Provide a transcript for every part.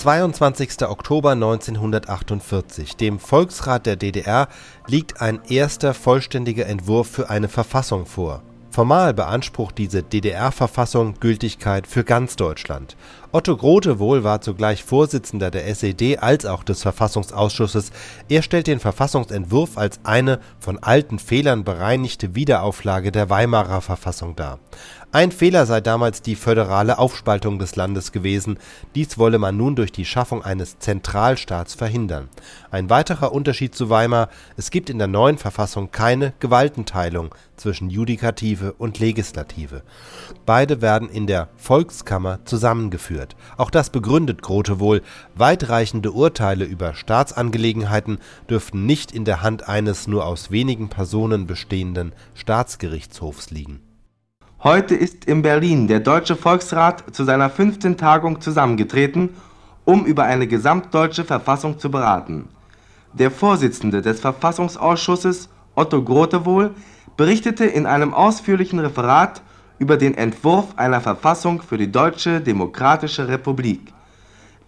22. Oktober 1948, dem Volksrat der DDR, liegt ein erster vollständiger Entwurf für eine Verfassung vor. Formal beansprucht diese DDR-Verfassung Gültigkeit für ganz Deutschland. Otto Grotewohl war zugleich Vorsitzender der SED als auch des Verfassungsausschusses. Er stellt den Verfassungsentwurf als eine von alten Fehlern bereinigte Wiederauflage der Weimarer Verfassung dar ein Fehler sei damals die föderale Aufspaltung des Landes gewesen, dies wolle man nun durch die Schaffung eines Zentralstaats verhindern. Ein weiterer Unterschied zu Weimar: Es gibt in der neuen Verfassung keine Gewaltenteilung zwischen Judikative und Legislative. Beide werden in der Volkskammer zusammengeführt. Auch das begründet Grote wohl: Weitreichende Urteile über Staatsangelegenheiten dürften nicht in der Hand eines nur aus wenigen Personen bestehenden Staatsgerichtshofs liegen. Heute ist in Berlin der Deutsche Volksrat zu seiner fünften Tagung zusammengetreten, um über eine gesamtdeutsche Verfassung zu beraten. Der Vorsitzende des Verfassungsausschusses, Otto Grotewohl, berichtete in einem ausführlichen Referat über den Entwurf einer Verfassung für die Deutsche Demokratische Republik.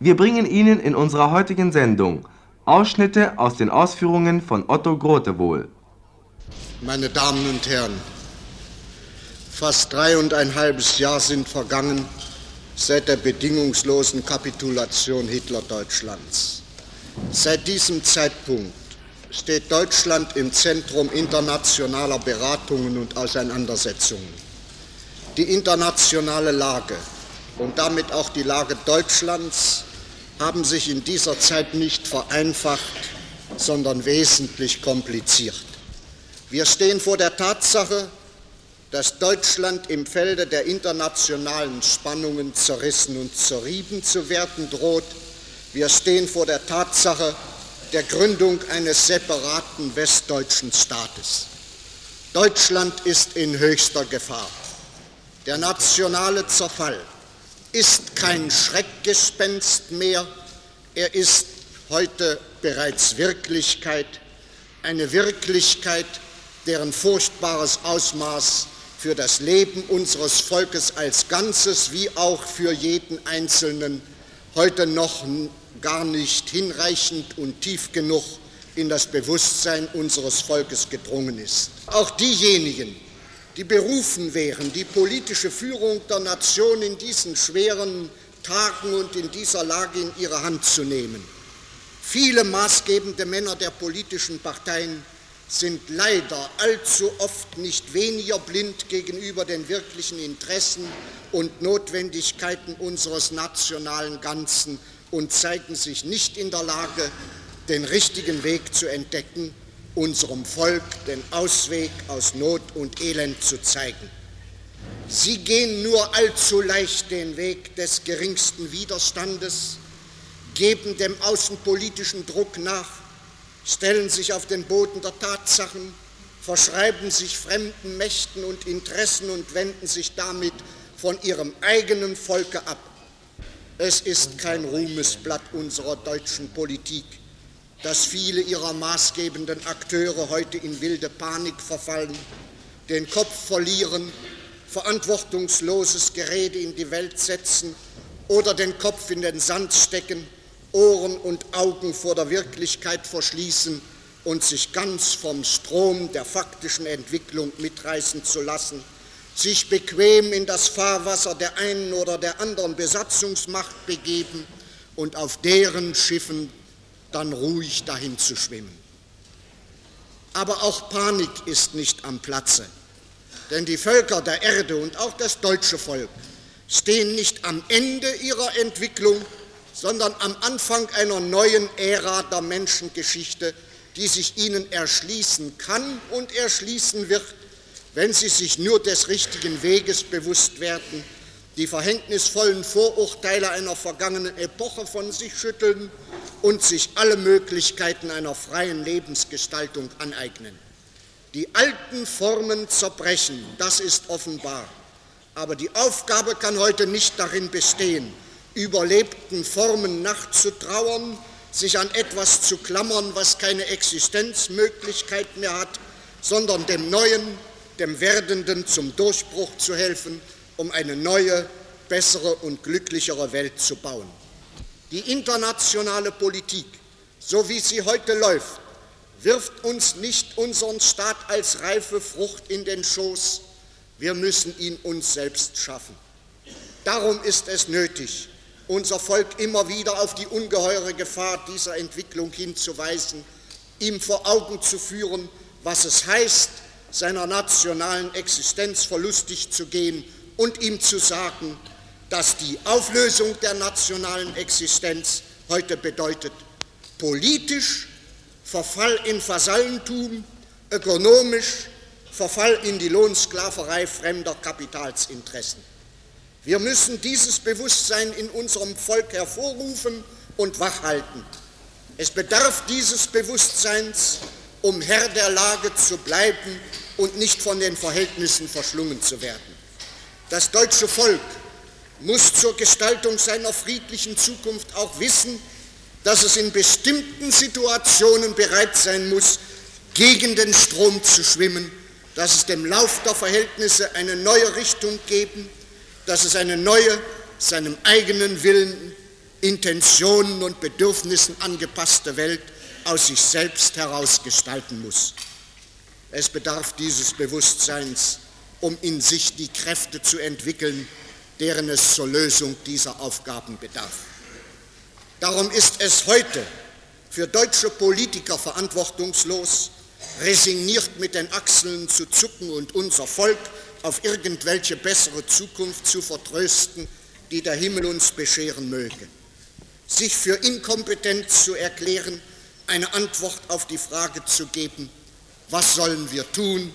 Wir bringen Ihnen in unserer heutigen Sendung Ausschnitte aus den Ausführungen von Otto Grotewohl. Meine Damen und Herren, Fast dreieinhalbes Jahr sind vergangen seit der bedingungslosen Kapitulation Hitler-Deutschlands. Seit diesem Zeitpunkt steht Deutschland im Zentrum internationaler Beratungen und Auseinandersetzungen. Die internationale Lage und damit auch die Lage Deutschlands haben sich in dieser Zeit nicht vereinfacht, sondern wesentlich kompliziert. Wir stehen vor der Tatsache, dass Deutschland im Felde der internationalen Spannungen zerrissen und zerrieben zu werden droht. Wir stehen vor der Tatsache der Gründung eines separaten westdeutschen Staates. Deutschland ist in höchster Gefahr. Der nationale Zerfall ist kein Schreckgespenst mehr, er ist heute bereits Wirklichkeit, eine Wirklichkeit, deren furchtbares Ausmaß für das Leben unseres Volkes als Ganzes wie auch für jeden Einzelnen heute noch gar nicht hinreichend und tief genug in das Bewusstsein unseres Volkes gedrungen ist. Auch diejenigen, die berufen wären, die politische Führung der Nation in diesen schweren Tagen und in dieser Lage in ihre Hand zu nehmen. Viele maßgebende Männer der politischen Parteien sind leider allzu oft nicht weniger blind gegenüber den wirklichen Interessen und Notwendigkeiten unseres nationalen Ganzen und zeigen sich nicht in der Lage, den richtigen Weg zu entdecken, unserem Volk den Ausweg aus Not und Elend zu zeigen. Sie gehen nur allzu leicht den Weg des geringsten Widerstandes, geben dem außenpolitischen Druck nach stellen sich auf den Boden der Tatsachen, verschreiben sich fremden Mächten und Interessen und wenden sich damit von ihrem eigenen Volke ab. Es ist kein Ruhmesblatt unserer deutschen Politik, dass viele ihrer maßgebenden Akteure heute in wilde Panik verfallen, den Kopf verlieren, verantwortungsloses Gerede in die Welt setzen oder den Kopf in den Sand stecken Ohren und Augen vor der Wirklichkeit verschließen und sich ganz vom Strom der faktischen Entwicklung mitreißen zu lassen, sich bequem in das Fahrwasser der einen oder der anderen Besatzungsmacht begeben und auf deren Schiffen dann ruhig dahin zu schwimmen. Aber auch Panik ist nicht am Platze, denn die Völker der Erde und auch das deutsche Volk stehen nicht am Ende ihrer Entwicklung, sondern am Anfang einer neuen Ära der Menschengeschichte, die sich ihnen erschließen kann und erschließen wird, wenn sie sich nur des richtigen Weges bewusst werden, die verhängnisvollen Vorurteile einer vergangenen Epoche von sich schütteln und sich alle Möglichkeiten einer freien Lebensgestaltung aneignen. Die alten Formen zerbrechen, das ist offenbar. Aber die Aufgabe kann heute nicht darin bestehen, überlebten Formen nachzutrauern, sich an etwas zu klammern, was keine Existenzmöglichkeit mehr hat, sondern dem Neuen, dem Werdenden zum Durchbruch zu helfen, um eine neue, bessere und glücklichere Welt zu bauen. Die internationale Politik, so wie sie heute läuft, wirft uns nicht unseren Staat als reife Frucht in den Schoß, wir müssen ihn uns selbst schaffen. Darum ist es nötig, unser Volk immer wieder auf die ungeheure Gefahr dieser Entwicklung hinzuweisen, ihm vor Augen zu führen, was es heißt, seiner nationalen Existenz verlustig zu gehen und ihm zu sagen, dass die Auflösung der nationalen Existenz heute bedeutet, politisch Verfall in Vasallentum, ökonomisch Verfall in die Lohnsklaverei fremder Kapitalsinteressen. Wir müssen dieses Bewusstsein in unserem Volk hervorrufen und wachhalten. Es bedarf dieses Bewusstseins, um Herr der Lage zu bleiben und nicht von den Verhältnissen verschlungen zu werden. Das deutsche Volk muss zur Gestaltung seiner friedlichen Zukunft auch wissen, dass es in bestimmten Situationen bereit sein muss, gegen den Strom zu schwimmen, dass es dem Lauf der Verhältnisse eine neue Richtung geben, dass es eine neue, seinem eigenen Willen, Intentionen und Bedürfnissen angepasste Welt aus sich selbst heraus gestalten muss. Es bedarf dieses Bewusstseins, um in sich die Kräfte zu entwickeln, deren es zur Lösung dieser Aufgaben bedarf. Darum ist es heute für deutsche Politiker verantwortungslos, resigniert mit den Achseln zu zucken und unser Volk auf irgendwelche bessere Zukunft zu vertrösten, die der Himmel uns bescheren möge. Sich für inkompetent zu erklären, eine Antwort auf die Frage zu geben, was sollen wir tun,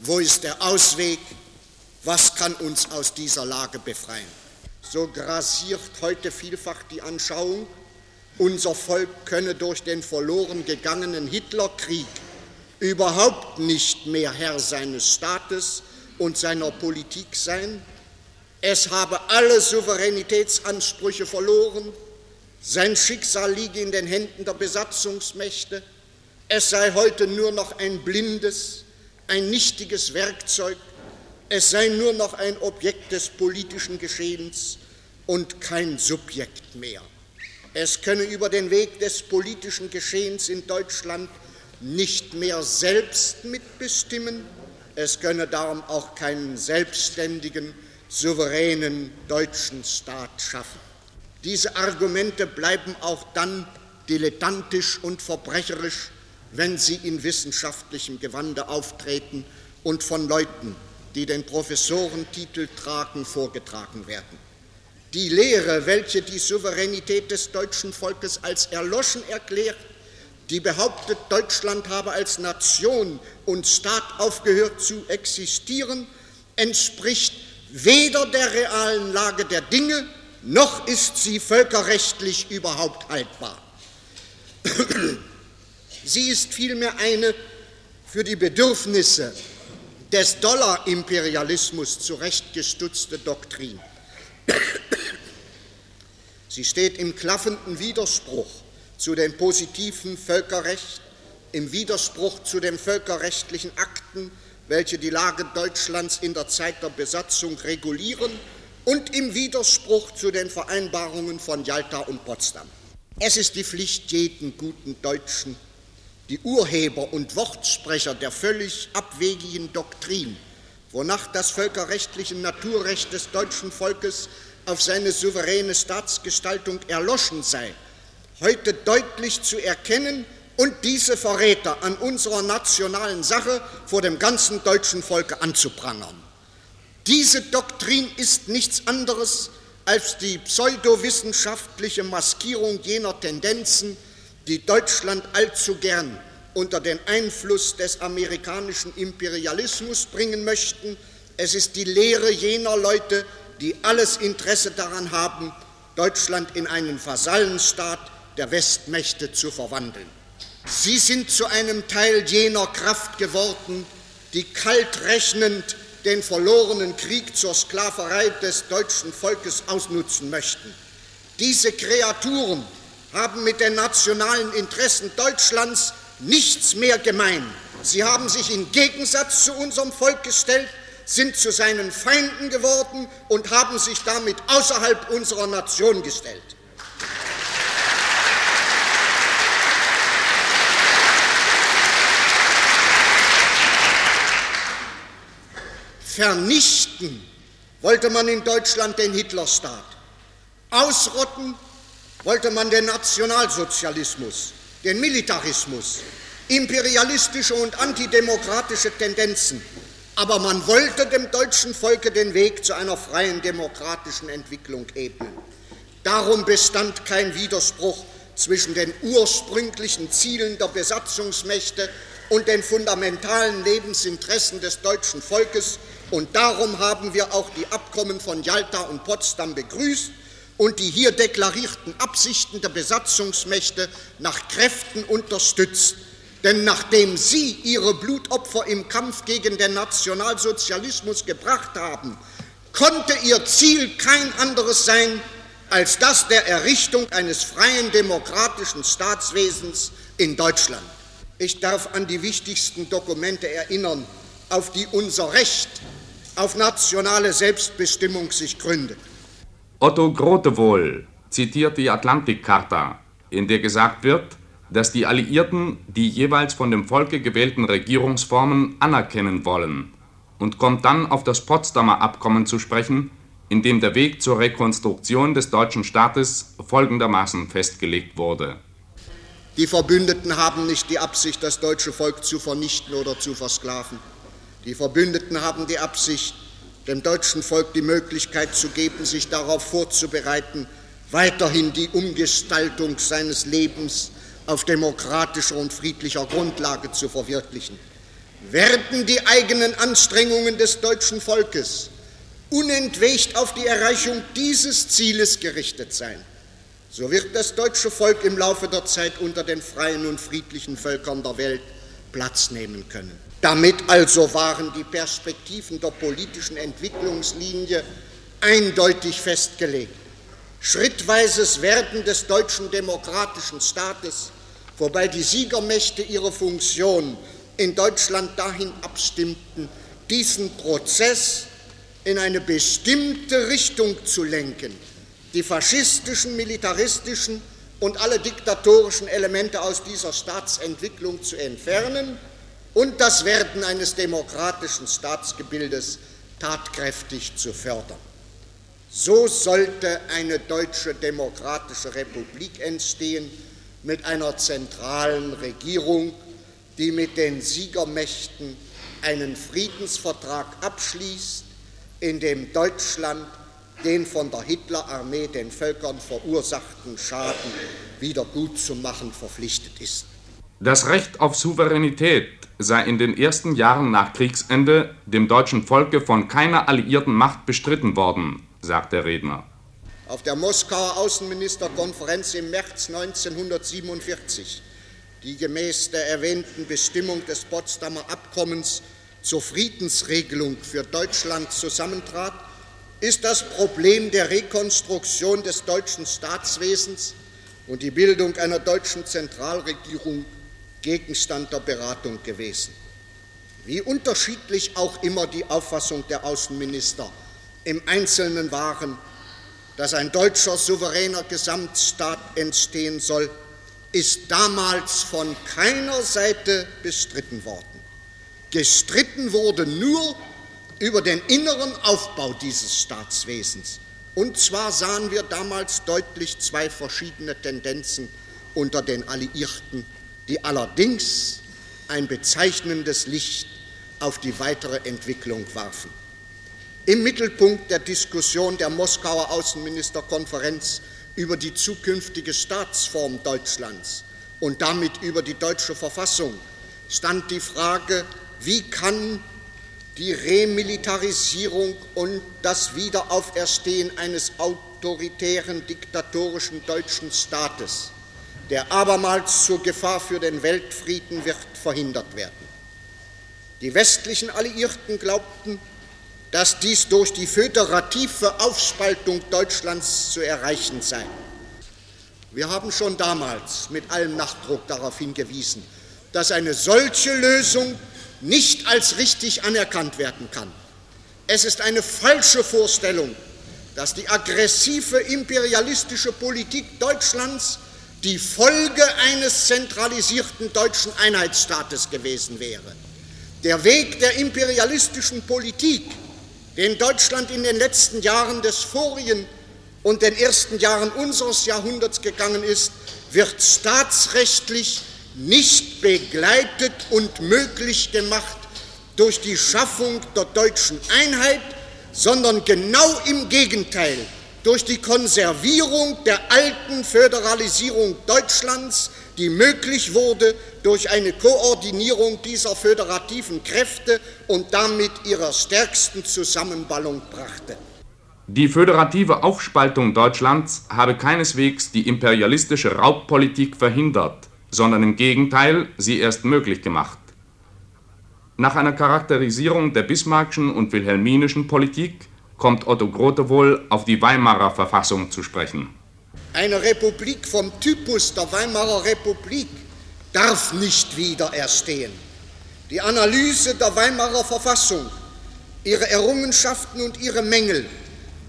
wo ist der Ausweg, was kann uns aus dieser Lage befreien. So grasiert heute vielfach die Anschauung, unser Volk könne durch den verloren gegangenen Hitlerkrieg überhaupt nicht mehr Herr seines Staates und seiner Politik sein. Es habe alle Souveränitätsansprüche verloren. Sein Schicksal liege in den Händen der Besatzungsmächte. Es sei heute nur noch ein blindes, ein nichtiges Werkzeug. Es sei nur noch ein Objekt des politischen Geschehens und kein Subjekt mehr. Es könne über den Weg des politischen Geschehens in Deutschland nicht mehr selbst mitbestimmen, es könne darum auch keinen selbstständigen, souveränen deutschen Staat schaffen. Diese Argumente bleiben auch dann dilettantisch und verbrecherisch, wenn sie in wissenschaftlichem Gewande auftreten und von Leuten, die den Professorentitel tragen, vorgetragen werden. Die Lehre, welche die Souveränität des deutschen Volkes als erloschen erklärt, die behauptet, Deutschland habe als Nation und Staat aufgehört zu existieren, entspricht weder der realen Lage der Dinge, noch ist sie völkerrechtlich überhaupt haltbar. Sie ist vielmehr eine für die Bedürfnisse des Dollarimperialismus zurechtgestutzte Doktrin. Sie steht im klaffenden Widerspruch zu dem positiven Völkerrecht, im Widerspruch zu den völkerrechtlichen Akten, welche die Lage Deutschlands in der Zeit der Besatzung regulieren und im Widerspruch zu den Vereinbarungen von Jalta und Potsdam. Es ist die Pflicht jeden guten Deutschen, die Urheber und Wortsprecher der völlig abwegigen Doktrin, wonach das völkerrechtliche Naturrecht des deutschen Volkes auf seine souveräne Staatsgestaltung erloschen sei, heute deutlich zu erkennen und diese Verräter an unserer nationalen Sache vor dem ganzen deutschen Volke anzuprangern. Diese Doktrin ist nichts anderes als die pseudowissenschaftliche Maskierung jener Tendenzen, die Deutschland allzu gern unter den Einfluss des amerikanischen Imperialismus bringen möchten. Es ist die Lehre jener Leute, die alles Interesse daran haben, Deutschland in einen Vasallenstaat der Westmächte zu verwandeln. Sie sind zu einem Teil jener Kraft geworden, die kalt rechnend den verlorenen Krieg zur Sklaverei des deutschen Volkes ausnutzen möchten. Diese Kreaturen haben mit den nationalen Interessen Deutschlands nichts mehr gemein. Sie haben sich im Gegensatz zu unserem Volk gestellt, sind zu seinen Feinden geworden und haben sich damit außerhalb unserer Nation gestellt. Vernichten wollte man in Deutschland den Hitlerstaat, ausrotten wollte man den Nationalsozialismus, den Militarismus, imperialistische und antidemokratische Tendenzen. Aber man wollte dem deutschen Volke den Weg zu einer freien demokratischen Entwicklung ebnen. Darum bestand kein Widerspruch zwischen den ursprünglichen Zielen der Besatzungsmächte und den fundamentalen Lebensinteressen des deutschen Volkes. Und darum haben wir auch die Abkommen von Jalta und Potsdam begrüßt und die hier deklarierten Absichten der Besatzungsmächte nach Kräften unterstützt. Denn nachdem sie ihre Blutopfer im Kampf gegen den Nationalsozialismus gebracht haben, konnte ihr Ziel kein anderes sein als das der Errichtung eines freien demokratischen Staatswesens in Deutschland. Ich darf an die wichtigsten Dokumente erinnern, auf die unser Recht auf nationale Selbstbestimmung sich gründet. Otto Grotewohl zitiert die Atlantikcharta, in der gesagt wird, dass die Alliierten die jeweils von dem Volke gewählten Regierungsformen anerkennen wollen und kommt dann auf das Potsdamer Abkommen zu sprechen, in dem der Weg zur Rekonstruktion des deutschen Staates folgendermaßen festgelegt wurde. Die Verbündeten haben nicht die Absicht, das deutsche Volk zu vernichten oder zu versklaven. Die Verbündeten haben die Absicht, dem deutschen Volk die Möglichkeit zu geben, sich darauf vorzubereiten, weiterhin die Umgestaltung seines Lebens auf demokratischer und friedlicher Grundlage zu verwirklichen. Werden die eigenen Anstrengungen des deutschen Volkes unentwegt auf die Erreichung dieses Zieles gerichtet sein, so wird das deutsche Volk im Laufe der Zeit unter den freien und friedlichen Völkern der Welt Platz nehmen können. Damit also waren die Perspektiven der politischen Entwicklungslinie eindeutig festgelegt. Schrittweises Werden des deutschen demokratischen Staates, wobei die Siegermächte ihre Funktion in Deutschland dahin abstimmten, diesen Prozess in eine bestimmte Richtung zu lenken, die faschistischen, militaristischen und alle diktatorischen Elemente aus dieser Staatsentwicklung zu entfernen und das Werden eines demokratischen Staatsgebildes tatkräftig zu fördern. So sollte eine deutsche demokratische Republik entstehen mit einer zentralen Regierung, die mit den Siegermächten einen Friedensvertrag abschließt, in dem Deutschland den von der Hitlerarmee den Völkern verursachten Schaden wieder gut zu machen verpflichtet ist. Das Recht auf Souveränität sei in den ersten Jahren nach Kriegsende dem deutschen Volke von keiner alliierten Macht bestritten worden, sagt der Redner. Auf der Moskauer Außenministerkonferenz im März 1947, die gemäß der erwähnten Bestimmung des Potsdamer Abkommens zur Friedensregelung für Deutschland zusammentrat, ist das Problem der Rekonstruktion des deutschen Staatswesens und die Bildung einer deutschen Zentralregierung Gegenstand der Beratung gewesen. Wie unterschiedlich auch immer die Auffassung der Außenminister im Einzelnen waren, dass ein deutscher souveräner Gesamtstaat entstehen soll, ist damals von keiner Seite bestritten worden. Gestritten wurde nur über den inneren Aufbau dieses Staatswesens. Und zwar sahen wir damals deutlich zwei verschiedene Tendenzen unter den Alliierten, die allerdings ein bezeichnendes Licht auf die weitere Entwicklung warfen. Im Mittelpunkt der Diskussion der Moskauer Außenministerkonferenz über die zukünftige Staatsform Deutschlands und damit über die deutsche Verfassung stand die Frage, wie kann die Remilitarisierung und das Wiederauferstehen eines autoritären, diktatorischen deutschen Staates, der abermals zur Gefahr für den Weltfrieden wird, verhindert werden. Die westlichen Alliierten glaubten, dass dies durch die föderative Aufspaltung Deutschlands zu erreichen sei. Wir haben schon damals mit allem Nachdruck darauf hingewiesen, dass eine solche Lösung nicht als richtig anerkannt werden kann. Es ist eine falsche Vorstellung, dass die aggressive imperialistische Politik Deutschlands die Folge eines zentralisierten deutschen Einheitsstaates gewesen wäre. Der Weg der imperialistischen Politik den Deutschland in den letzten Jahren des vorigen und den ersten Jahren unseres Jahrhunderts gegangen ist, wird staatsrechtlich nicht begleitet und möglich gemacht durch die Schaffung der deutschen Einheit, sondern genau im Gegenteil durch die Konservierung der alten Föderalisierung Deutschlands, die möglich wurde durch eine Koordinierung dieser föderativen Kräfte und damit ihrer stärksten Zusammenballung brachte. Die föderative Aufspaltung Deutschlands habe keineswegs die imperialistische Raubpolitik verhindert, sondern im Gegenteil sie erst möglich gemacht. Nach einer Charakterisierung der bismarckschen und wilhelminischen Politik kommt Otto Grote wohl auf die Weimarer Verfassung zu sprechen. Eine Republik vom Typus der Weimarer Republik darf nicht wieder erstehen. Die Analyse der Weimarer Verfassung, ihre Errungenschaften und ihre Mängel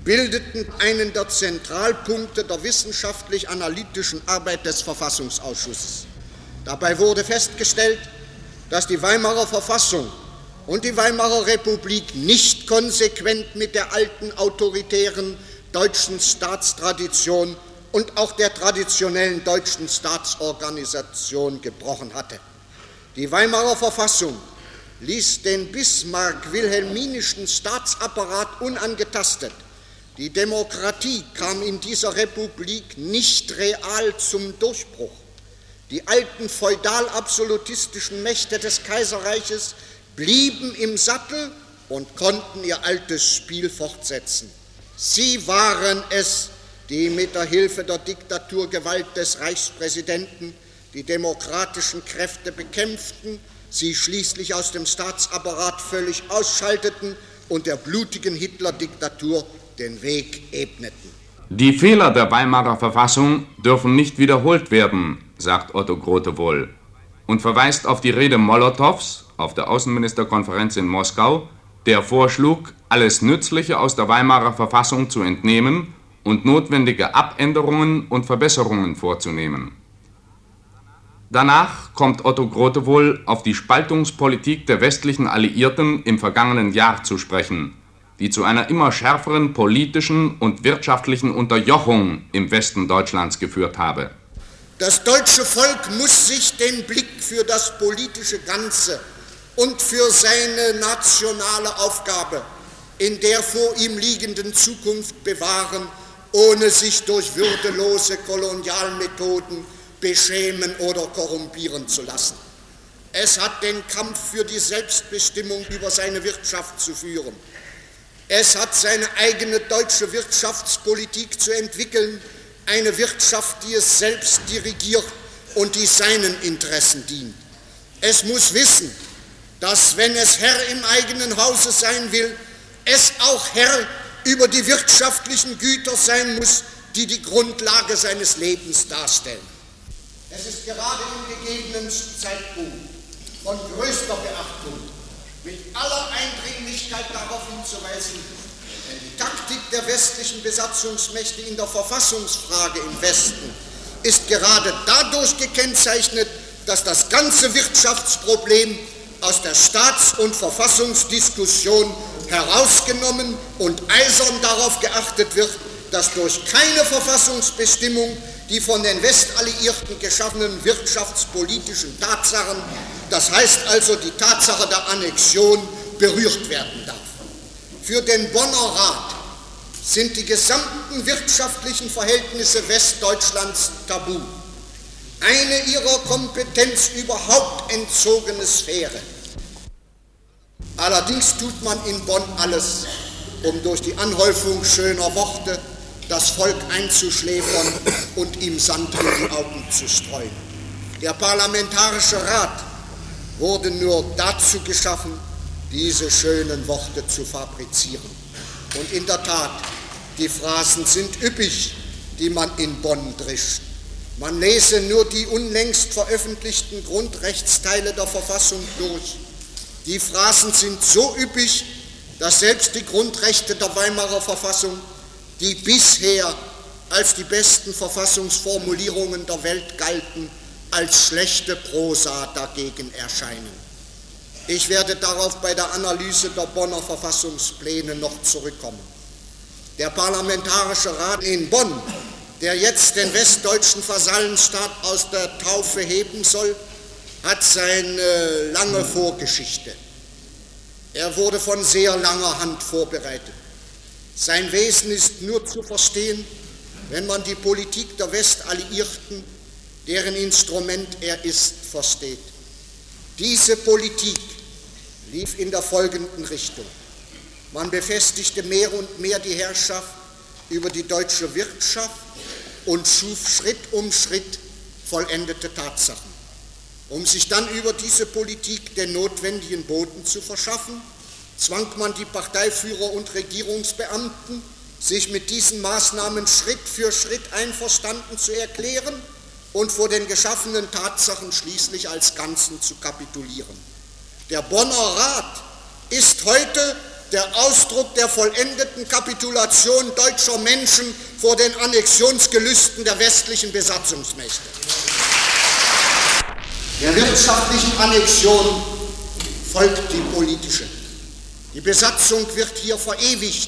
bildeten einen der Zentralpunkte der wissenschaftlich-analytischen Arbeit des Verfassungsausschusses. Dabei wurde festgestellt, dass die Weimarer Verfassung und die Weimarer Republik nicht konsequent mit der alten autoritären deutschen Staatstradition und auch der traditionellen deutschen Staatsorganisation gebrochen hatte. Die Weimarer Verfassung ließ den bismarck-wilhelminischen Staatsapparat unangetastet die Demokratie kam in dieser Republik nicht real zum Durchbruch. Die alten feudal-absolutistischen Mächte des Kaiserreiches blieben im Sattel und konnten ihr altes Spiel fortsetzen. Sie waren es, die mit der Hilfe der Diktaturgewalt des Reichspräsidenten die demokratischen Kräfte bekämpften, sie schließlich aus dem Staatsapparat völlig ausschalteten und der blutigen Hitler-Diktatur den Weg ebneten. Die Fehler der Weimarer Verfassung dürfen nicht wiederholt werden, sagt Otto Grote wohl und verweist auf die Rede Molotows auf der Außenministerkonferenz in Moskau, der vorschlug, alles Nützliche aus der Weimarer Verfassung zu entnehmen und notwendige Abänderungen und Verbesserungen vorzunehmen. Danach kommt Otto Grote wohl auf die Spaltungspolitik der westlichen Alliierten im vergangenen Jahr zu sprechen die zu einer immer schärferen politischen und wirtschaftlichen Unterjochung im Westen Deutschlands geführt habe. Das deutsche Volk muss sich den Blick für das politische Ganze und für seine nationale Aufgabe in der vor ihm liegenden Zukunft bewahren, ohne sich durch würdelose Kolonialmethoden beschämen oder korrumpieren zu lassen. Es hat den Kampf für die Selbstbestimmung über seine Wirtschaft zu führen. Es hat seine eigene deutsche Wirtschaftspolitik zu entwickeln, eine Wirtschaft, die es selbst dirigiert und die seinen Interessen dient. Es muss wissen, dass wenn es Herr im eigenen Hause sein will, es auch Herr über die wirtschaftlichen Güter sein muss, die die Grundlage seines Lebens darstellen. Es ist gerade im gegebenen Zeitpunkt von größter Beachtung, mit aller Eindringlichkeit darauf hinzuweisen, denn die Taktik der westlichen Besatzungsmächte in der Verfassungsfrage im Westen ist gerade dadurch gekennzeichnet, dass das ganze Wirtschaftsproblem aus der Staats- und Verfassungsdiskussion herausgenommen und eisern darauf geachtet wird, dass durch keine Verfassungsbestimmung die von den Westalliierten geschaffenen wirtschaftspolitischen Tatsachen, das heißt also die Tatsache der Annexion, berührt werden darf. Für den Bonner Rat sind die gesamten wirtschaftlichen Verhältnisse Westdeutschlands tabu. Eine ihrer Kompetenz überhaupt entzogene Sphäre. Allerdings tut man in Bonn alles, um durch die Anhäufung schöner Worte das Volk einzuschläfern und ihm Sand in die Augen zu streuen. Der Parlamentarische Rat wurde nur dazu geschaffen, diese schönen Worte zu fabrizieren. Und in der Tat, die Phrasen sind üppig, die man in Bonn drischt. Man lese nur die unlängst veröffentlichten Grundrechtsteile der Verfassung durch. Die Phrasen sind so üppig, dass selbst die Grundrechte der Weimarer Verfassung die bisher als die besten Verfassungsformulierungen der Welt galten, als schlechte Prosa dagegen erscheinen. Ich werde darauf bei der Analyse der Bonner Verfassungspläne noch zurückkommen. Der Parlamentarische Rat in Bonn, der jetzt den westdeutschen Vasallenstaat aus der Taufe heben soll, hat seine lange Vorgeschichte. Er wurde von sehr langer Hand vorbereitet. Sein Wesen ist nur zu verstehen, wenn man die Politik der Westalliierten, deren Instrument er ist, versteht. Diese Politik lief in der folgenden Richtung. Man befestigte mehr und mehr die Herrschaft über die deutsche Wirtschaft und schuf Schritt um Schritt vollendete Tatsachen, um sich dann über diese Politik den notwendigen Boden zu verschaffen, zwang man die Parteiführer und Regierungsbeamten, sich mit diesen Maßnahmen Schritt für Schritt einverstanden zu erklären und vor den geschaffenen Tatsachen schließlich als Ganzen zu kapitulieren. Der Bonner Rat ist heute der Ausdruck der vollendeten Kapitulation deutscher Menschen vor den Annexionsgelüsten der westlichen Besatzungsmächte. Der wirtschaftlichen Annexion folgt die politische. Die Besatzung wird hier verewigt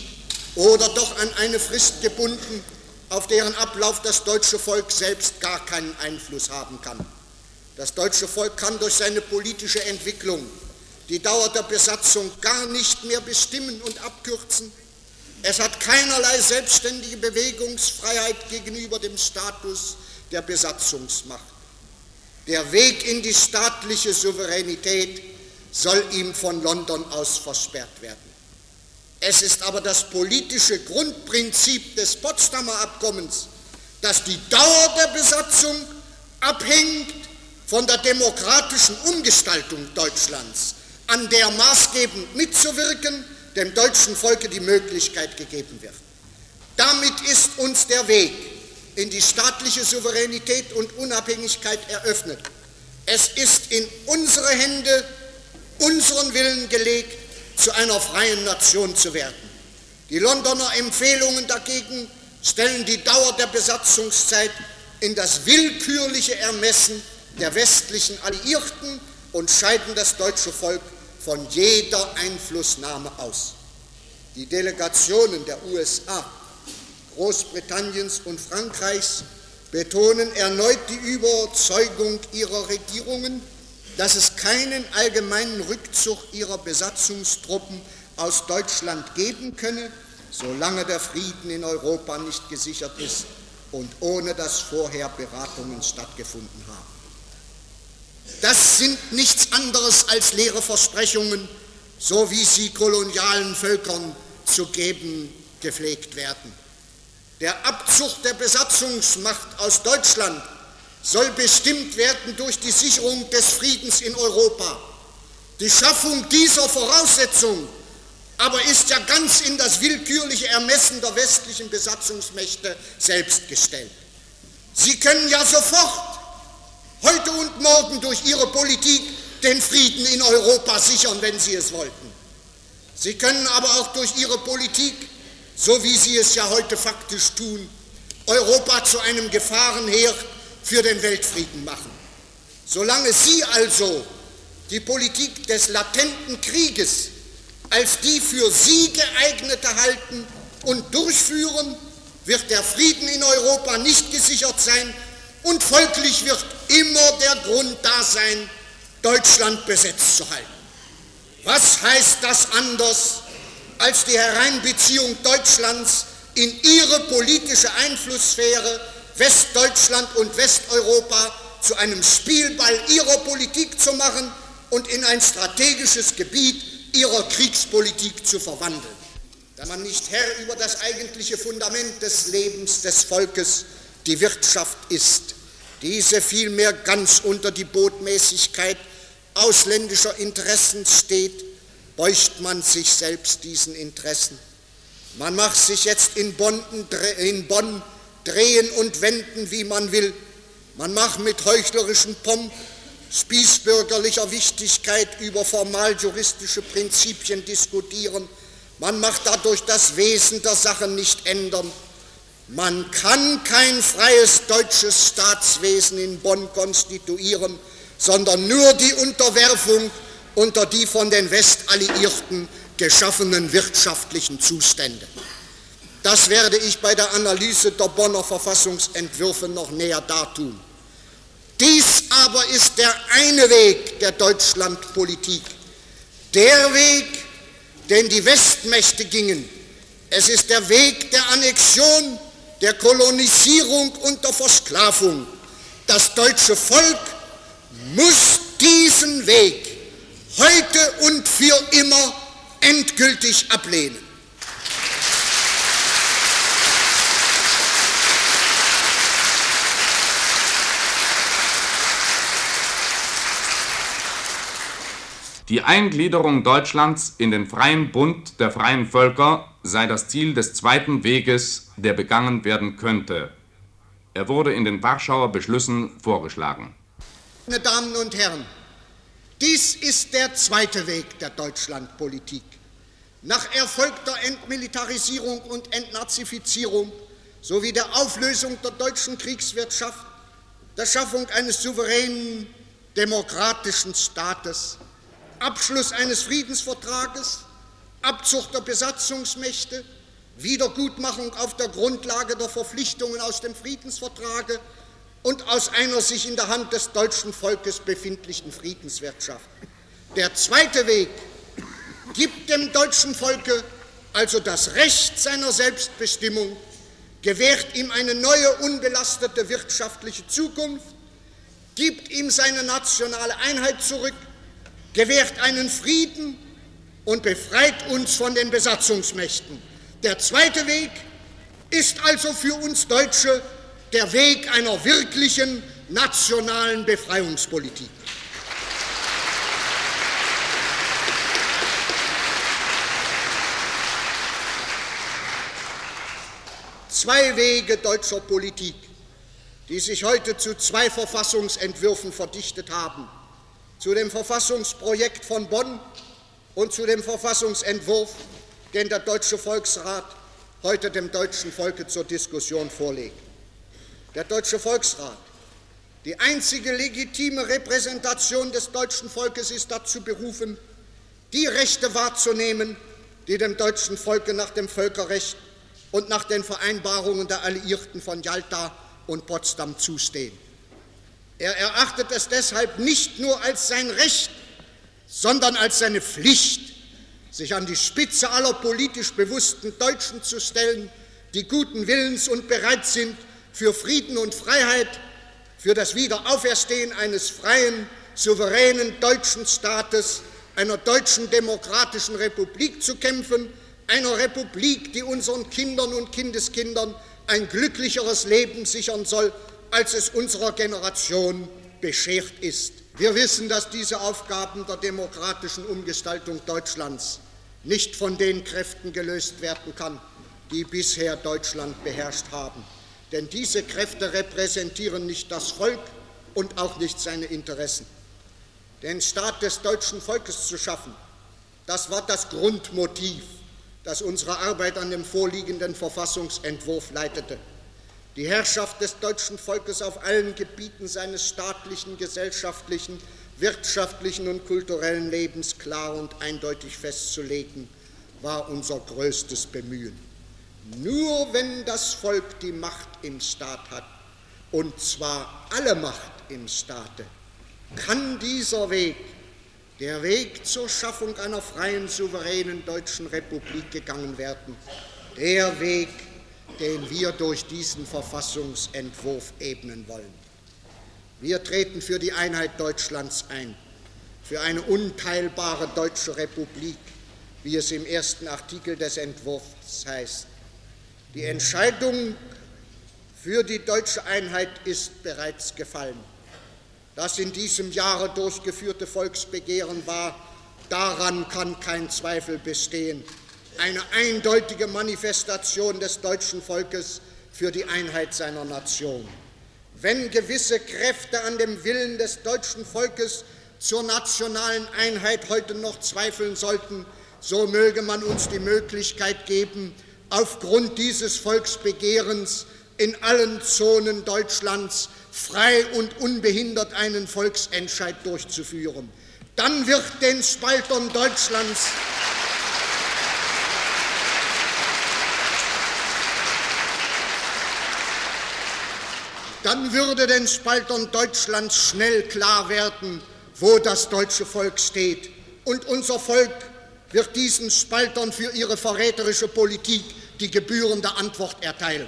oder doch an eine Frist gebunden, auf deren Ablauf das deutsche Volk selbst gar keinen Einfluss haben kann. Das deutsche Volk kann durch seine politische Entwicklung die Dauer der Besatzung gar nicht mehr bestimmen und abkürzen. Es hat keinerlei selbstständige Bewegungsfreiheit gegenüber dem Status der Besatzungsmacht. Der Weg in die staatliche Souveränität soll ihm von London aus versperrt werden. Es ist aber das politische Grundprinzip des Potsdamer Abkommens, dass die Dauer der Besatzung abhängt von der demokratischen Umgestaltung Deutschlands, an der maßgebend mitzuwirken dem deutschen Volke die Möglichkeit gegeben wird. Damit ist uns der Weg in die staatliche Souveränität und Unabhängigkeit eröffnet. Es ist in unsere Hände, unseren Willen gelegt, zu einer freien Nation zu werden. Die Londoner Empfehlungen dagegen stellen die Dauer der Besatzungszeit in das willkürliche Ermessen der westlichen Alliierten und scheiden das deutsche Volk von jeder Einflussnahme aus. Die Delegationen der USA, Großbritanniens und Frankreichs betonen erneut die Überzeugung ihrer Regierungen, dass es keinen allgemeinen Rückzug ihrer Besatzungstruppen aus Deutschland geben könne, solange der Frieden in Europa nicht gesichert ist und ohne dass vorher Beratungen stattgefunden haben. Das sind nichts anderes als leere Versprechungen, so wie sie kolonialen Völkern zu geben gepflegt werden. Der Abzug der Besatzungsmacht aus Deutschland soll bestimmt werden durch die Sicherung des Friedens in Europa. Die Schaffung dieser Voraussetzung aber ist ja ganz in das willkürliche Ermessen der westlichen Besatzungsmächte selbst gestellt. Sie können ja sofort heute und morgen durch ihre Politik den Frieden in Europa sichern, wenn sie es wollten. Sie können aber auch durch ihre Politik, so wie sie es ja heute faktisch tun, Europa zu einem Gefahrenherd für den Weltfrieden machen. Solange Sie also die Politik des latenten Krieges als die für Sie geeignete halten und durchführen, wird der Frieden in Europa nicht gesichert sein und folglich wird immer der Grund da sein, Deutschland besetzt zu halten. Was heißt das anders als die Hereinbeziehung Deutschlands in ihre politische Einflusssphäre Westdeutschland und Westeuropa zu einem Spielball ihrer Politik zu machen und in ein strategisches Gebiet ihrer Kriegspolitik zu verwandeln. Da man nicht Herr über das eigentliche Fundament des Lebens des Volkes, die Wirtschaft ist, diese vielmehr ganz unter die Botmäßigkeit ausländischer Interessen steht, beugt man sich selbst diesen Interessen. Man macht sich jetzt in Bonn, in Bonn drehen und wenden, wie man will. Man macht mit heuchlerischem Pomp, spießbürgerlicher Wichtigkeit über formaljuristische Prinzipien diskutieren. Man macht dadurch das Wesen der Sache nicht ändern. Man kann kein freies deutsches Staatswesen in Bonn konstituieren, sondern nur die Unterwerfung unter die von den Westalliierten geschaffenen wirtschaftlichen Zustände. Das werde ich bei der Analyse der Bonner Verfassungsentwürfe noch näher dartun. Dies aber ist der eine Weg der Deutschlandpolitik, der Weg, den die Westmächte gingen. Es ist der Weg der Annexion, der Kolonisierung und der Versklavung. Das deutsche Volk muss diesen Weg heute und für immer endgültig ablehnen. Die Eingliederung Deutschlands in den freien Bund der freien Völker sei das Ziel des zweiten Weges, der begangen werden könnte. Er wurde in den Warschauer Beschlüssen vorgeschlagen. Meine Damen und Herren, dies ist der zweite Weg der Deutschlandpolitik. Nach erfolgter Entmilitarisierung und Entnazifizierung sowie der Auflösung der deutschen Kriegswirtschaft, der Schaffung eines souveränen demokratischen Staates, Abschluss eines Friedensvertrages, Abzug der Besatzungsmächte, Wiedergutmachung auf der Grundlage der Verpflichtungen aus dem Friedensvertrage und aus einer sich in der Hand des deutschen Volkes befindlichen Friedenswirtschaft. Der zweite Weg gibt dem deutschen Volke also das Recht seiner Selbstbestimmung, gewährt ihm eine neue, unbelastete wirtschaftliche Zukunft, gibt ihm seine nationale Einheit zurück gewährt einen Frieden und befreit uns von den Besatzungsmächten. Der zweite Weg ist also für uns Deutsche der Weg einer wirklichen nationalen Befreiungspolitik. Zwei Wege deutscher Politik, die sich heute zu zwei Verfassungsentwürfen verdichtet haben, zu dem Verfassungsprojekt von Bonn und zu dem Verfassungsentwurf, den der Deutsche Volksrat heute dem deutschen Volke zur Diskussion vorlegt. Der Deutsche Volksrat, die einzige legitime Repräsentation des deutschen Volkes, ist dazu berufen, die Rechte wahrzunehmen, die dem deutschen Volke nach dem Völkerrecht und nach den Vereinbarungen der Alliierten von Jalta und Potsdam zustehen. Er erachtet es deshalb nicht nur als sein Recht, sondern als seine Pflicht, sich an die Spitze aller politisch bewussten Deutschen zu stellen, die guten Willens und bereit sind, für Frieden und Freiheit, für das Wiederauferstehen eines freien, souveränen deutschen Staates, einer deutschen demokratischen Republik zu kämpfen, einer Republik, die unseren Kindern und Kindeskindern ein glücklicheres Leben sichern soll als es unserer Generation beschert ist. Wir wissen, dass diese Aufgaben der demokratischen Umgestaltung Deutschlands nicht von den Kräften gelöst werden kann, die bisher Deutschland beherrscht haben. Denn diese Kräfte repräsentieren nicht das Volk und auch nicht seine Interessen. Den Staat des deutschen Volkes zu schaffen, das war das Grundmotiv, das unsere Arbeit an dem vorliegenden Verfassungsentwurf leitete die Herrschaft des deutschen Volkes auf allen Gebieten seines staatlichen, gesellschaftlichen, wirtschaftlichen und kulturellen Lebens klar und eindeutig festzulegen, war unser größtes Bemühen. Nur wenn das Volk die Macht im Staat hat, und zwar alle Macht im Staate, kann dieser Weg, der Weg zur Schaffung einer freien, souveränen deutschen Republik gegangen werden, der Weg, den wir durch diesen Verfassungsentwurf ebnen wollen. Wir treten für die Einheit Deutschlands ein, für eine unteilbare deutsche Republik, wie es im ersten Artikel des Entwurfs heißt. Die Entscheidung für die deutsche Einheit ist bereits gefallen. Das in diesem Jahre durchgeführte Volksbegehren war, daran kann kein Zweifel bestehen eine eindeutige Manifestation des deutschen Volkes für die Einheit seiner Nation. Wenn gewisse Kräfte an dem Willen des deutschen Volkes zur nationalen Einheit heute noch zweifeln sollten, so möge man uns die Möglichkeit geben, aufgrund dieses Volksbegehrens in allen Zonen Deutschlands frei und unbehindert einen Volksentscheid durchzuführen. dann wird den Spaltern Deutschlands dann würde den Spaltern Deutschlands schnell klar werden, wo das deutsche Volk steht. Und unser Volk wird diesen Spaltern für ihre verräterische Politik die gebührende Antwort erteilen.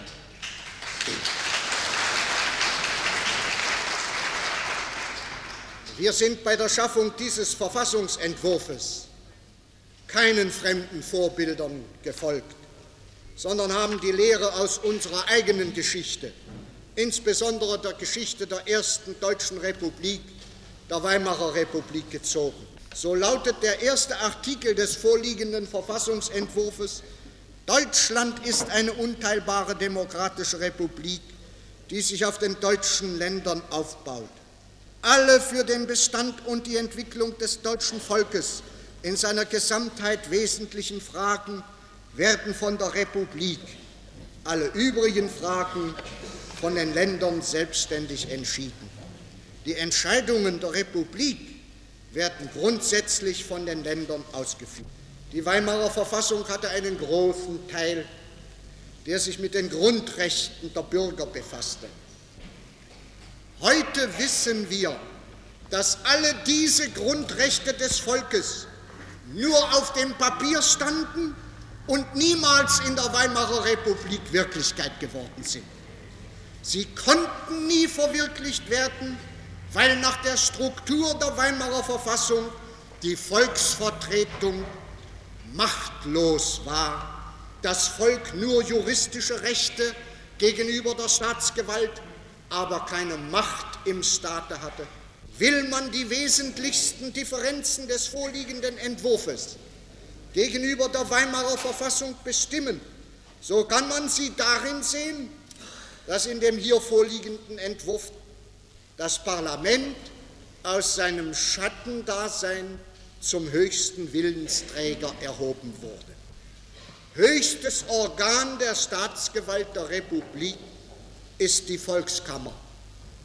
Wir sind bei der Schaffung dieses Verfassungsentwurfs keinen fremden Vorbildern gefolgt, sondern haben die Lehre aus unserer eigenen Geschichte, insbesondere der Geschichte der ersten deutschen Republik, der Weimarer Republik, gezogen. So lautet der erste Artikel des vorliegenden Verfassungsentwurfs Deutschland ist eine unteilbare demokratische Republik, die sich auf den deutschen Ländern aufbaut. Alle für den Bestand und die Entwicklung des deutschen Volkes in seiner Gesamtheit wesentlichen Fragen werden von der Republik, alle übrigen Fragen von den Ländern selbstständig entschieden. Die Entscheidungen der Republik werden grundsätzlich von den Ländern ausgeführt. Die Weimarer Verfassung hatte einen großen Teil, der sich mit den Grundrechten der Bürger befasste. Heute wissen wir, dass alle diese Grundrechte des Volkes nur auf dem Papier standen und niemals in der Weimarer Republik Wirklichkeit geworden sind. Sie konnten nie verwirklicht werden, weil nach der Struktur der Weimarer Verfassung die Volksvertretung machtlos war, das Volk nur juristische Rechte gegenüber der Staatsgewalt, aber keine Macht im Staate hatte. Will man die wesentlichsten Differenzen des vorliegenden Entwurfs gegenüber der Weimarer Verfassung bestimmen, so kann man sie darin sehen, dass in dem hier vorliegenden Entwurf das Parlament aus seinem Schattendasein zum höchsten Willensträger erhoben wurde. Höchstes Organ der Staatsgewalt der Republik ist die Volkskammer,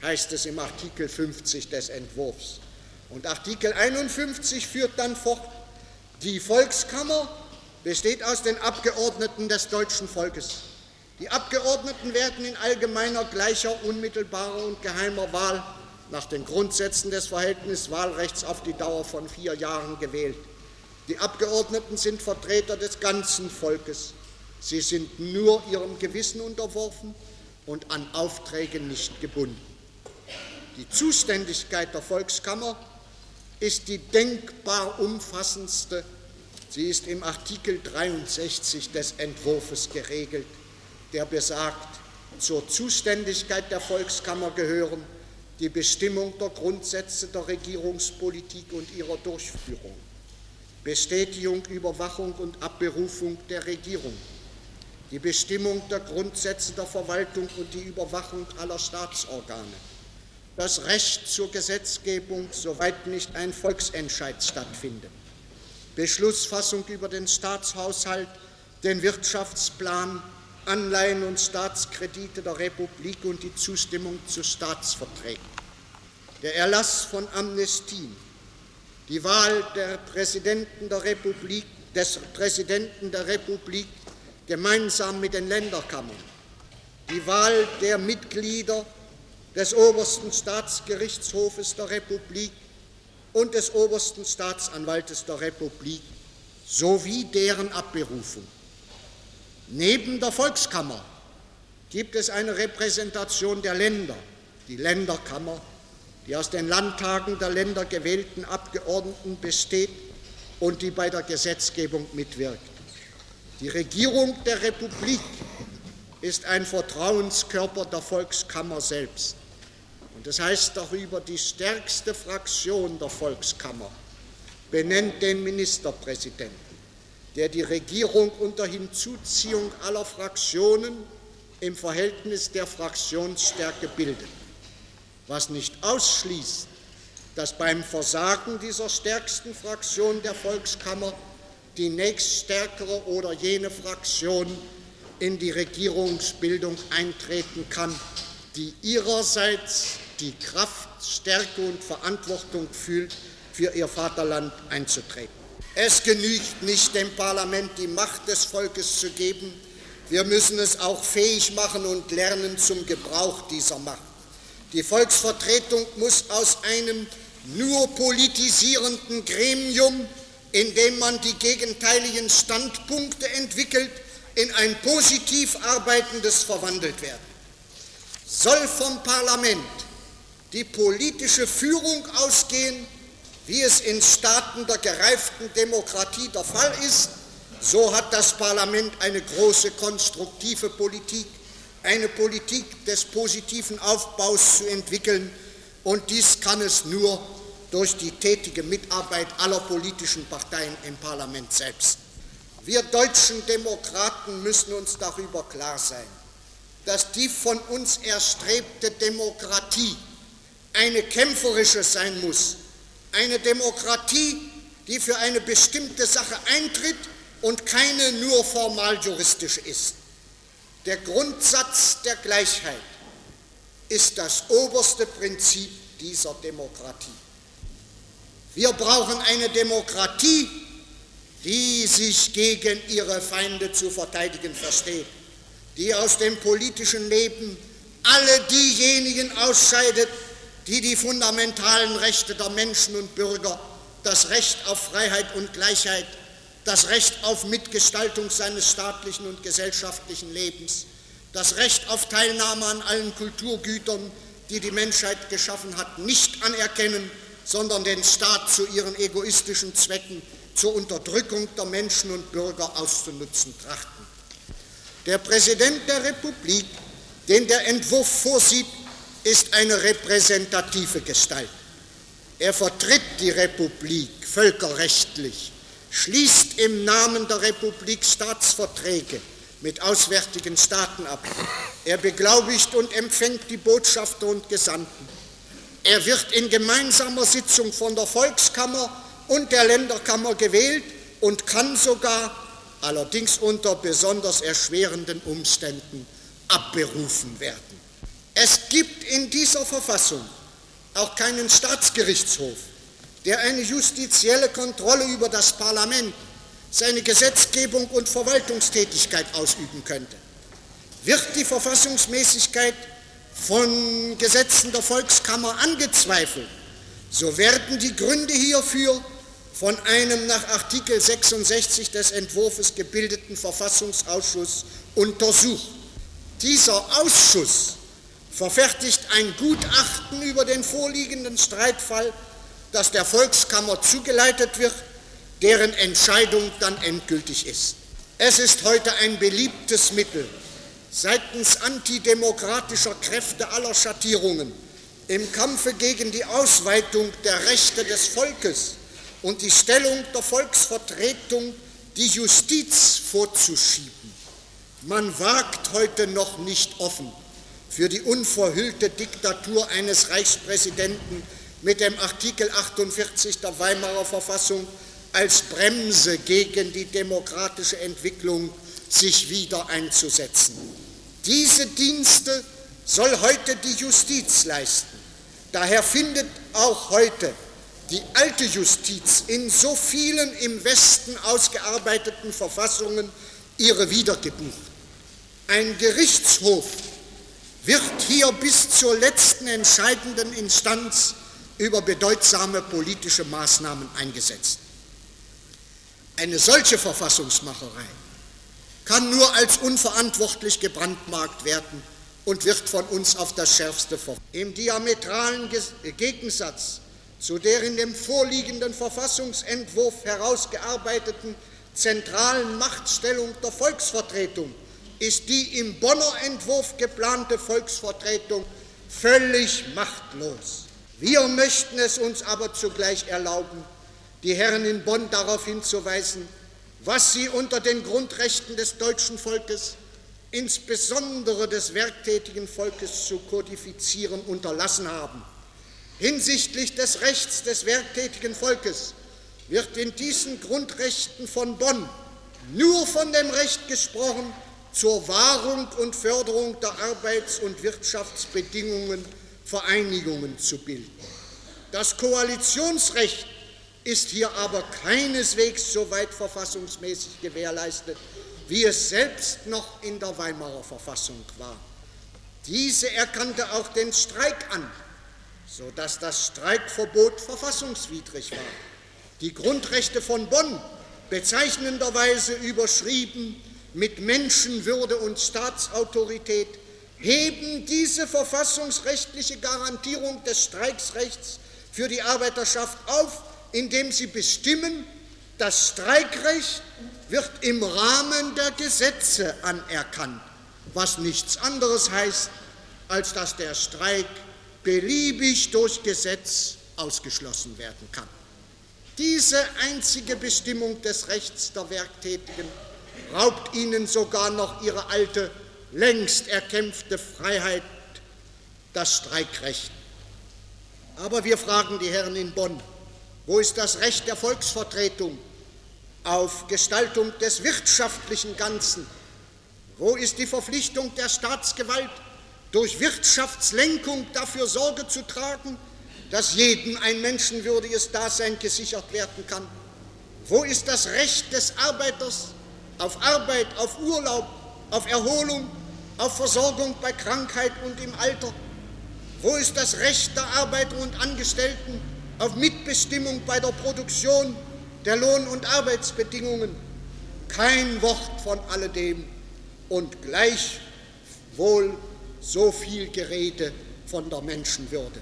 heißt es im Artikel 50 des Entwurfs. Und Artikel 51 führt dann fort, die Volkskammer besteht aus den Abgeordneten des deutschen Volkes. Die Abgeordneten werden in allgemeiner, gleicher, unmittelbarer und geheimer Wahl nach den Grundsätzen des Verhältniswahlrechts auf die Dauer von vier Jahren gewählt. Die Abgeordneten sind Vertreter des ganzen Volkes. Sie sind nur ihrem Gewissen unterworfen und an Aufträge nicht gebunden. Die Zuständigkeit der Volkskammer ist die denkbar umfassendste. Sie ist im Artikel 63 des Entwurfs geregelt, der besagt, zur Zuständigkeit der Volkskammer gehören die Bestimmung der Grundsätze der Regierungspolitik und ihrer Durchführung, Bestätigung, Überwachung und Abberufung der Regierung, die Bestimmung der Grundsätze der Verwaltung und die Überwachung aller Staatsorgane, das Recht zur Gesetzgebung, soweit nicht ein Volksentscheid stattfindet, Beschlussfassung über den Staatshaushalt, den Wirtschaftsplan, Anleihen und Staatskredite der Republik und die Zustimmung zu Staatsverträgen, der Erlass von Amnestien, die Wahl der Präsidenten der Republik, des Präsidenten der Republik gemeinsam mit den Länderkammern, die Wahl der Mitglieder des obersten Staatsgerichtshofes der Republik und des obersten Staatsanwaltes der Republik sowie deren Abberufung. Neben der Volkskammer gibt es eine Repräsentation der Länder, die Länderkammer, die aus den Landtagen der Länder gewählten Abgeordneten besteht und die bei der Gesetzgebung mitwirkt. Die Regierung der Republik ist ein Vertrauenskörper der Volkskammer selbst. Und das heißt darüber, die stärkste Fraktion der Volkskammer benennt den Ministerpräsidenten der die Regierung unter Hinzuziehung aller Fraktionen im Verhältnis der Fraktionsstärke bildet, was nicht ausschließt, dass beim Versagen dieser stärksten Fraktion der Volkskammer die nächststärkere oder jene Fraktion in die Regierungsbildung eintreten kann, die ihrerseits die Kraft, Stärke und Verantwortung fühlt, für ihr Vaterland einzutreten. Es genügt nicht, dem Parlament die Macht des Volkes zu geben, wir müssen es auch fähig machen und lernen zum Gebrauch dieser Macht. Die Volksvertretung muss aus einem nur politisierenden Gremium, in dem man die gegenteiligen Standpunkte entwickelt, in ein positiv arbeitendes verwandelt werden. Soll vom Parlament die politische Führung ausgehen, wie es in Staaten der gereiften Demokratie der Fall ist, so hat das Parlament eine große konstruktive Politik, eine Politik des positiven Aufbaus zu entwickeln, und dies kann es nur durch die tätige Mitarbeit aller politischen Parteien im Parlament selbst. Wir deutschen Demokraten müssen uns darüber klar sein, dass die von uns erstrebte Demokratie eine kämpferische sein muss, eine Demokratie, die für eine bestimmte Sache eintritt und keine nur formal juristische ist. Der Grundsatz der Gleichheit ist das oberste Prinzip dieser Demokratie. Wir brauchen eine Demokratie, die sich gegen ihre Feinde zu verteidigen versteht, die aus dem politischen Leben alle diejenigen ausscheidet, die die fundamentalen Rechte der Menschen und Bürger, das Recht auf Freiheit und Gleichheit, das Recht auf Mitgestaltung seines staatlichen und gesellschaftlichen Lebens, das Recht auf Teilnahme an allen Kulturgütern, die die Menschheit geschaffen hat, nicht anerkennen, sondern den Staat zu ihren egoistischen Zwecken, zur Unterdrückung der Menschen und Bürger auszunutzen trachten. Der Präsident der Republik, den der Entwurf vorsieht, ist eine repräsentative Gestalt. Er vertritt die Republik völkerrechtlich schließt im Namen der Republik Staatsverträge mit auswärtigen Staaten ab. Er beglaubigt und empfängt die Botschafter und Gesandten. Er wird in gemeinsamer Sitzung von der Volkskammer und der Länderkammer gewählt und kann sogar, allerdings unter besonders erschwerenden Umständen, abberufen werden. Es gibt in dieser Verfassung auch keinen Staatsgerichtshof der eine justizielle Kontrolle über das Parlament, seine Gesetzgebung und Verwaltungstätigkeit ausüben könnte. Wird die Verfassungsmäßigkeit von Gesetzen der Volkskammer angezweifelt, so werden die Gründe hierfür von einem nach Artikel 66 des Entwurfs gebildeten Verfassungsausschuss untersucht. Dieser Ausschuss verfertigt ein Gutachten über den vorliegenden Streitfall das der Volkskammer zugeleitet wird, deren Entscheidung dann endgültig ist. Es ist heute ein beliebtes Mittel seitens antidemokratischer Kräfte aller Schattierungen im Kampfe gegen die Ausweitung der Rechte des Volkes und die Stellung der Volksvertretung die Justiz vorzuschieben. Man wagt heute noch nicht offen für die unverhüllte Diktatur eines Reichspräsidenten mit dem Artikel 48 der Weimarer Verfassung als Bremse gegen die demokratische Entwicklung sich wieder einzusetzen. Diese Dienste soll heute die Justiz leisten. Daher findet auch heute die alte Justiz in so vielen im Westen ausgearbeiteten Verfassungen ihre Wiedergeburt. Ein Gerichtshof wird hier bis zur letzten entscheidenden Instanz über bedeutsame politische Maßnahmen eingesetzt. Eine solche Verfassungsmacherei kann nur als unverantwortlich gebrandmarkt werden und wird von uns auf das Schärfste verfolgt. Im diametralen Gegensatz zu der in dem vorliegenden Verfassungsentwurf herausgearbeiteten zentralen Machtstellung der Volksvertretung ist die im Bonner Entwurf geplante Volksvertretung völlig machtlos. Wir möchten es uns aber zugleich erlauben, die Herren in Bonn darauf hinzuweisen, was sie unter den Grundrechten des deutschen Volkes, insbesondere des werktätigen Volkes, zu kodifizieren unterlassen haben. Hinsichtlich des Rechts des werktätigen Volkes wird in diesen Grundrechten von Bonn nur von dem Recht gesprochen, zur Wahrung und Förderung der Arbeits- und Wirtschaftsbedingungen Vereinigungen zu bilden. Das Koalitionsrecht ist hier aber keineswegs so weit verfassungsmäßig gewährleistet, wie es selbst noch in der Weimarer Verfassung war. Diese erkannte auch den Streik an, sodass das Streikverbot verfassungswidrig war. Die Grundrechte von Bonn, bezeichnenderweise überschrieben mit Menschenwürde und Staatsautorität, heben diese verfassungsrechtliche Garantierung des Streiksrechts für die Arbeiterschaft auf, indem sie bestimmen, das Streikrecht wird im Rahmen der Gesetze anerkannt, was nichts anderes heißt, als dass der Streik beliebig durch Gesetz ausgeschlossen werden kann. Diese einzige Bestimmung des Rechts der Werktätigen raubt ihnen sogar noch ihre alte, längst erkämpfte Freiheit, das Streikrecht. Aber wir fragen die Herren in Bonn, wo ist das Recht der Volksvertretung auf Gestaltung des wirtschaftlichen Ganzen? Wo ist die Verpflichtung der Staatsgewalt, durch Wirtschaftslenkung dafür Sorge zu tragen, dass jedem ein menschenwürdiges Dasein gesichert werden kann? Wo ist das Recht des Arbeiters auf Arbeit, auf Urlaub, auf Erholung, auf Versorgung bei Krankheit und im Alter? Wo ist das Recht der Arbeiter und Angestellten auf Mitbestimmung bei der Produktion der Lohn- und Arbeitsbedingungen? Kein Wort von alledem und gleichwohl so viel Gerede von der Menschenwürde.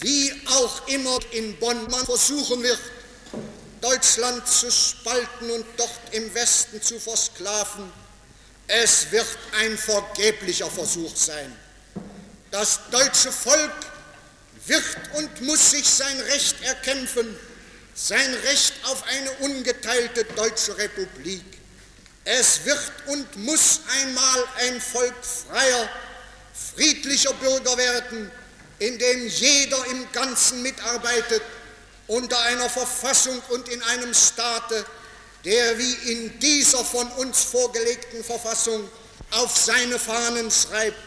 Wie auch immer in Bonn man versuchen wird, Deutschland zu spalten und dort im Westen zu versklaven, es wird ein vergeblicher Versuch sein. Das deutsche Volk wird und muss sich sein Recht erkämpfen, sein Recht auf eine ungeteilte deutsche Republik. Es wird und muss einmal ein Volk freier, friedlicher Bürger werden, in dem jeder im Ganzen mitarbeitet unter einer Verfassung und in einem Staate, der wie in dieser von uns vorgelegten Verfassung auf seine Fahnen schreibt,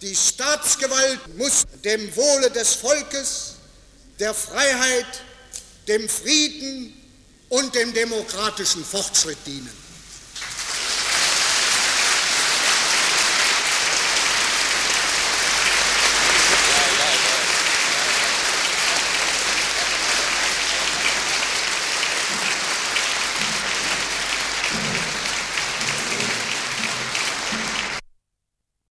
die Staatsgewalt muss dem Wohle des Volkes, der Freiheit, dem Frieden und dem demokratischen Fortschritt dienen.